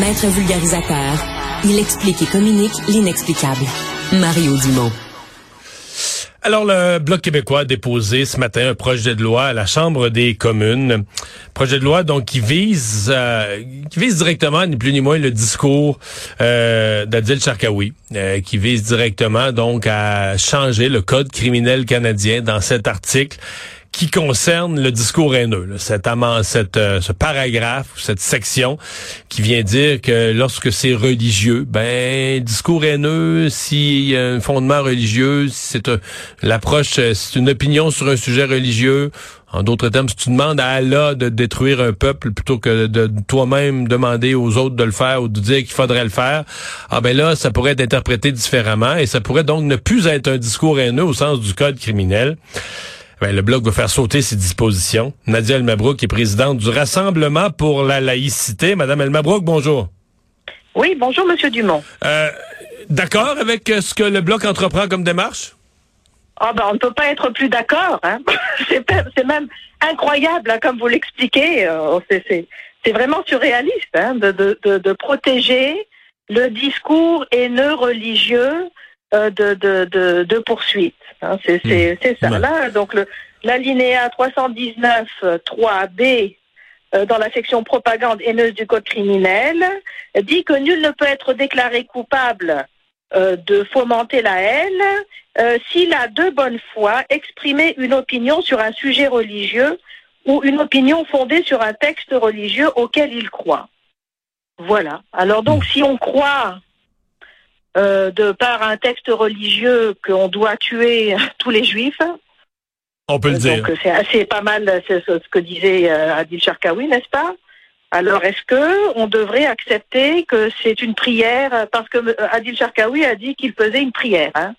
Maître vulgarisateur, il explique et communique l'inexplicable. Mario Dumont. Alors, le Bloc québécois a déposé ce matin un projet de loi à la Chambre des communes. Projet de loi donc qui vise euh, qui vise directement, ni plus ni moins, le discours euh, d'Adil Sharkawi, euh, qui vise directement donc à changer le code criminel canadien dans cet article qui concerne le discours haineux, là, cette, cette euh, ce paragraphe, cette section qui vient dire que lorsque c'est religieux, ben discours haineux, s'il y a un fondement religieux, si c'est l'approche, euh, c'est une opinion sur un sujet religieux. En d'autres termes, si tu demandes à Allah de détruire un peuple plutôt que de toi-même demander aux autres de le faire ou de dire qu'il faudrait le faire, ah ben là, ça pourrait être interprété différemment et ça pourrait donc ne plus être un discours haineux au sens du code criminel. Ben, le Bloc va faire sauter ses dispositions. Nadia Elmabrouk est présidente du Rassemblement pour la laïcité. Madame Elmabrouk, bonjour. Oui, bonjour, Monsieur Dumont. Euh, d'accord avec euh, ce que le Bloc entreprend comme démarche? Ah ben, on ne peut pas être plus d'accord. Hein? c'est même incroyable, hein, comme vous l'expliquez. Euh, c'est vraiment surréaliste hein, de, de, de, de, protéger le discours haineux religieux de, de, de, de poursuite. Hein, c'est hmm. ça. Là, donc l'alinéa 319 3b euh, dans la section propagande haineuse du code criminel dit que nul ne peut être déclaré coupable euh, de fomenter la haine euh, s'il a de bonne foi exprimé une opinion sur un sujet religieux ou une opinion fondée sur un texte religieux auquel il croit. Voilà. Alors donc, hmm. si on croit euh, de par un texte religieux qu'on doit tuer tous les juifs. On peut le dire. Donc c'est assez pas mal ce que disait euh, Adil Sharkawi, n'est-ce pas? Alors, est-ce que on devrait accepter que c'est une prière? Parce que euh, Adil Sharkawi a dit qu'il faisait une prière hein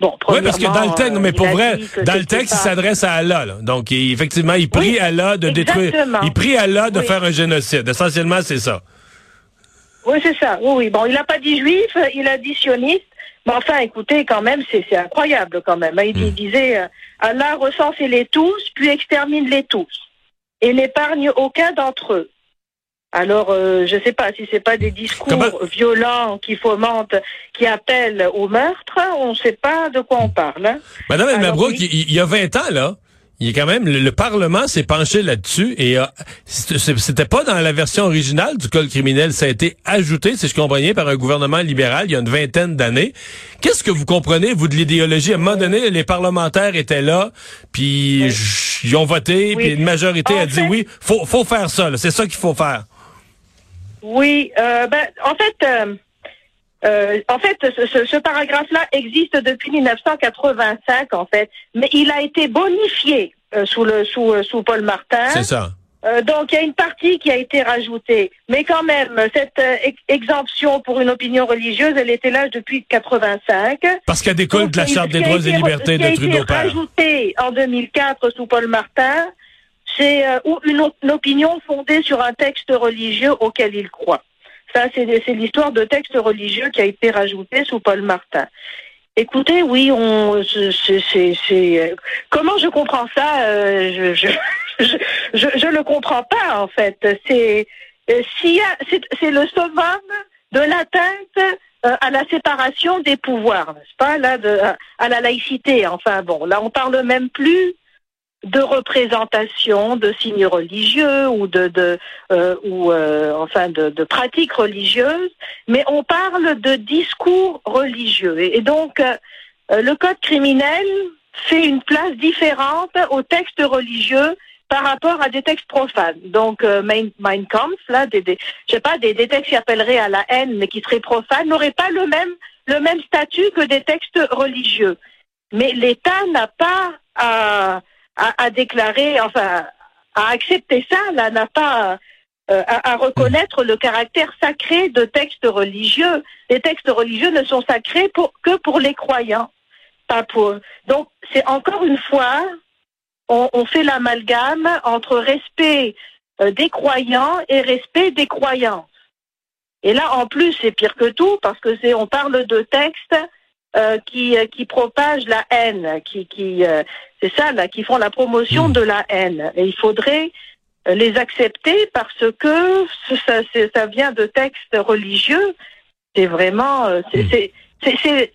Bon, oui, parce que dans le texte, mais pour vrai, dans le texte, il s'adresse à Allah. Là. Donc, effectivement, il prie Allah de détruire. Il prie Allah de faire un génocide. Essentiellement, c'est ça. Oui, c'est ça. Oui, oui. Bon, il n'a pas dit juif, il a dit sioniste. Mais enfin, écoutez, quand même, c'est incroyable quand même. Il, hmm. disait euh, Allah recense-les tous, puis extermine-les tous, et n'épargne aucun d'entre eux. Alors, euh, je ne sais pas si c'est pas des discours violents qui fomentent, qui appellent au meurtre. On ne sait pas de quoi on parle. Hein. Madame Elmabrook, il y a 20 ans, là, il est quand même le, Parlement s'est penché là-dessus et c'était pas dans la version originale du code criminel, ça a été ajouté, si je comprends bien, par un gouvernement libéral il y a une vingtaine d'années. Qu'est-ce que vous comprenez vous de l'idéologie? À un moment donné, les parlementaires étaient là, puis ils ont voté, puis une majorité a dit oui, faut faut faire ça, c'est ça qu'il faut faire. Oui, euh, ben en fait. Euh, euh, en fait, ce, ce paragraphe-là existe depuis 1985, en fait, mais il a été bonifié euh, sous le sous euh, sous Paul Martin. C'est ça. donc il y a une partie qui a été rajoutée, mais quand même cette exemption pour une opinion religieuse, elle était là depuis 85. Parce qu'elle découle de la charte des droits et libertés de Trudeau père. Rajouté en 2004 sous Paul Martin, c'est une, une opinion fondée sur un texte religieux auquel il croit. Ça, c'est l'histoire de textes religieux qui a été rajouté sous Paul Martin. Écoutez, oui, on, c'est, comment je comprends ça euh, je, je, je, je, le comprends pas en fait. C'est, euh, le summum de l'atteinte euh, à la séparation des pouvoirs, n'est-ce pas là, de, à la laïcité. Enfin bon, là, on parle même plus de représentation de signes religieux ou de, de euh, ou euh, enfin de, de, pratiques religieuses, mais on parle de discours religieux. Et, donc euh, le code criminel fait une place différente aux textes religieux par rapport à des textes profanes. Donc Mein, mein Kampf, là, des, des, je sais pas, des, des textes qui appelleraient à la haine mais qui seraient profanes, n'auraient pas le même le même statut que des textes religieux. Mais l'État n'a pas à à, déclarer, enfin, à accepter ça, là, n'a pas euh, à, reconnaître le caractère sacré de textes religieux. Les textes religieux ne sont sacrés que pour les croyants, pas pour. Donc, c'est encore une fois, on, on fait l'amalgame entre respect euh, des croyants et respect des croyances. Et là, en plus, c'est pire que tout parce que c'est, on parle de textes euh, qui, euh, qui propagent la haine, qui, qui euh, c'est ça là, qui font la promotion hmm. de la haine. Et il faudrait les accepter parce que ça, ça vient de textes religieux. C'est vraiment, euh, hmm. c'est, c'est,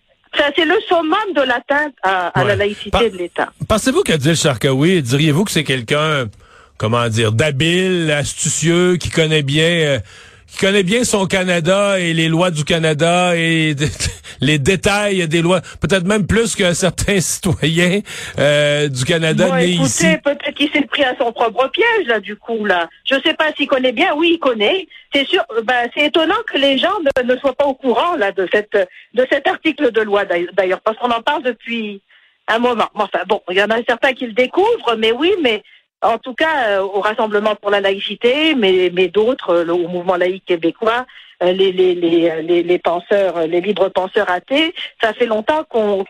c'est le summum de l'atteinte à, la laïcité de l'État. Pensez-vous qu'Adil Sharkawi, diriez-vous que c'est quelqu'un, comment dire, d'habile, astucieux, qui connaît bien euh, qui connaît bien son Canada et les lois du Canada et les détails des lois, peut-être même plus que certains citoyens euh, du Canada bon, écoutez, Peut-être qu'il s'est pris à son propre piège là, du coup là. Je sais pas s'il connaît bien. Oui, il connaît. C'est sûr. Ben, c'est étonnant que les gens ne, ne, soient pas au courant là de cette de cet article de loi d'ailleurs, parce qu'on en parle depuis un moment. Enfin bon, il y en a certains qui le découvrent, mais oui, mais en tout cas euh, au Rassemblement pour la laïcité, mais, mais d'autres, euh, au mouvement laïque québécois, euh, les, les, les, les, penseurs, les libres penseurs athées, ça fait longtemps qu'on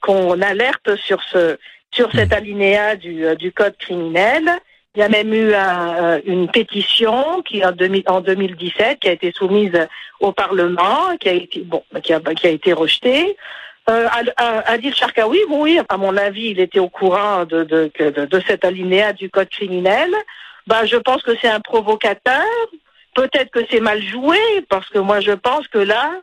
qu'on alerte sur ce sur cet alinéa du, du code criminel. Il y a même eu une pétition qui en, 2017 qui a été soumise au Parlement, qui a été bon, qui a, qui a été rejetée. Euh, Adil Sharkawi, oui, à mon avis, il était au courant de, de, de, de cet alinéa du code criminel. Ben, je pense que c'est un provocateur. Peut-être que c'est mal joué, parce que moi, je pense que là,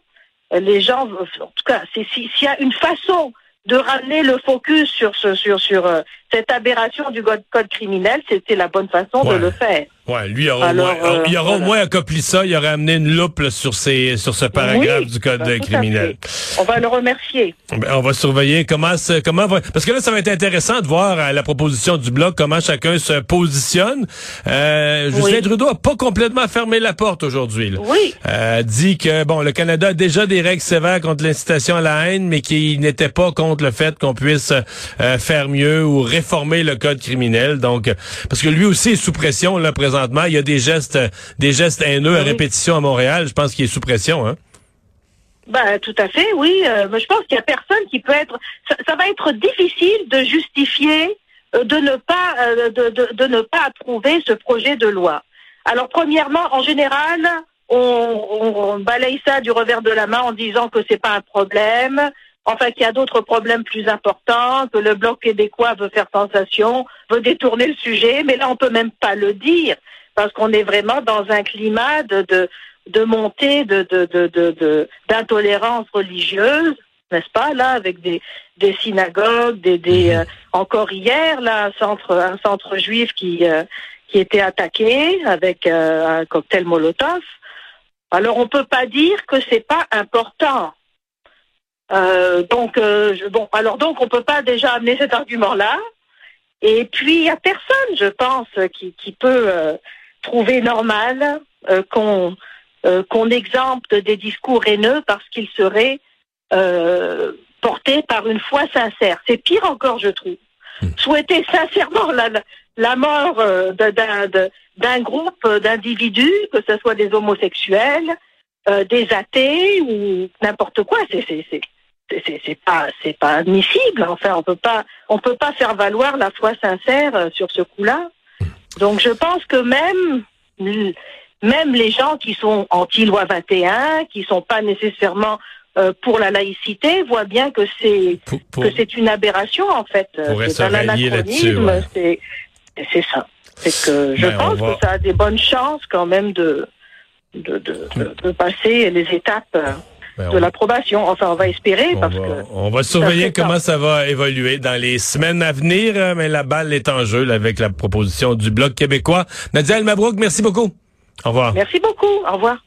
les gens, en tout cas, s'il y a une façon de ramener le focus sur ce, sur, sur euh, cette aberration du code, code criminel, c'était la bonne façon de le faire. Ouais, lui, il aura, au, moins, euh, il aura au moins accompli ça. Il aurait amené une loupe sur ces, sur ce paragraphe du code ben, criminel. On va le remercier. Ben, on va surveiller comment, comment va, parce que là, ça va être intéressant de voir à la proposition du bloc comment chacun se positionne. Euh, Justin Trudeau a pas complètement fermé la porte aujourd'hui. Oui. Euh, dit que bon, le Canada a déjà des règles sévères contre l'incitation à la haine, mais qu'il n'était pas contre le fait qu'on puisse euh, faire mieux ou réformer le code criminel. Donc, parce que lui aussi est sous pression là présentement il y a des gestes, des gestes haineux à répétition à Montréal. Je pense qu'il est sous pression, hein? Ben, tout à fait, oui. Euh, je pense qu'il y a personne qui peut être. Ça, va être difficile de justifier euh, de ne pas euh, de, ne pas approuver ce projet de loi. Alors, premièrement, en général, on, on, balaye ça du revers de la main en disant que c'est pas un problème, enfin qu'il y a d'autres problèmes plus importants, que le bloc québécois veut faire sensation, veut détourner le sujet, mais là on peut même pas le dire parce qu'on est vraiment dans un climat de de, de montée de de de d'intolérance religieuse, n'est-ce pas là avec des des synagogues, des des mhm. euh, encore hier là un centre un centre juif qui euh, qui était attaqué avec euh, un cocktail Molotov. Alors on peut pas dire que c'est pas important. Euh, donc, euh, bon, alors donc on peut pas déjà amener cet argument-là. Et puis il y a personne, je pense, qui, qui peut euh, trouver normal qu'on qu'on exempte des discours haineux parce qu'ils seraient portés par une foi sincère. C'est pire encore, je trouve. Hmm. Souhaiter sincèrement la, la mort d'un groupe d'individus, que ce soit des homosexuels, des athées ou n'importe quoi, c'est c'est pas c'est pas admissible. Enfin, on peut pas on peut pas faire valoir la foi sincère euh, sur ce coup-là. Donc, je pense que même même les gens qui sont anti-loi 21, qui sont pas nécessairement euh, pour la laïcité, voient bien que c'est que c'est une aberration en fait. C'est un anachronisme. C'est c'est ça. C'est que je ben, pense que ça a des bonnes chances quand même de de, de, de passer les étapes. Ben, de l'approbation. Enfin, on va espérer on parce va, que... On va surveiller comment ça va évoluer dans les semaines à venir, euh, mais la balle est en jeu avec la proposition du Bloc québécois. Nadia El Mabrouk, merci beaucoup. Au revoir. Merci beaucoup. Au revoir.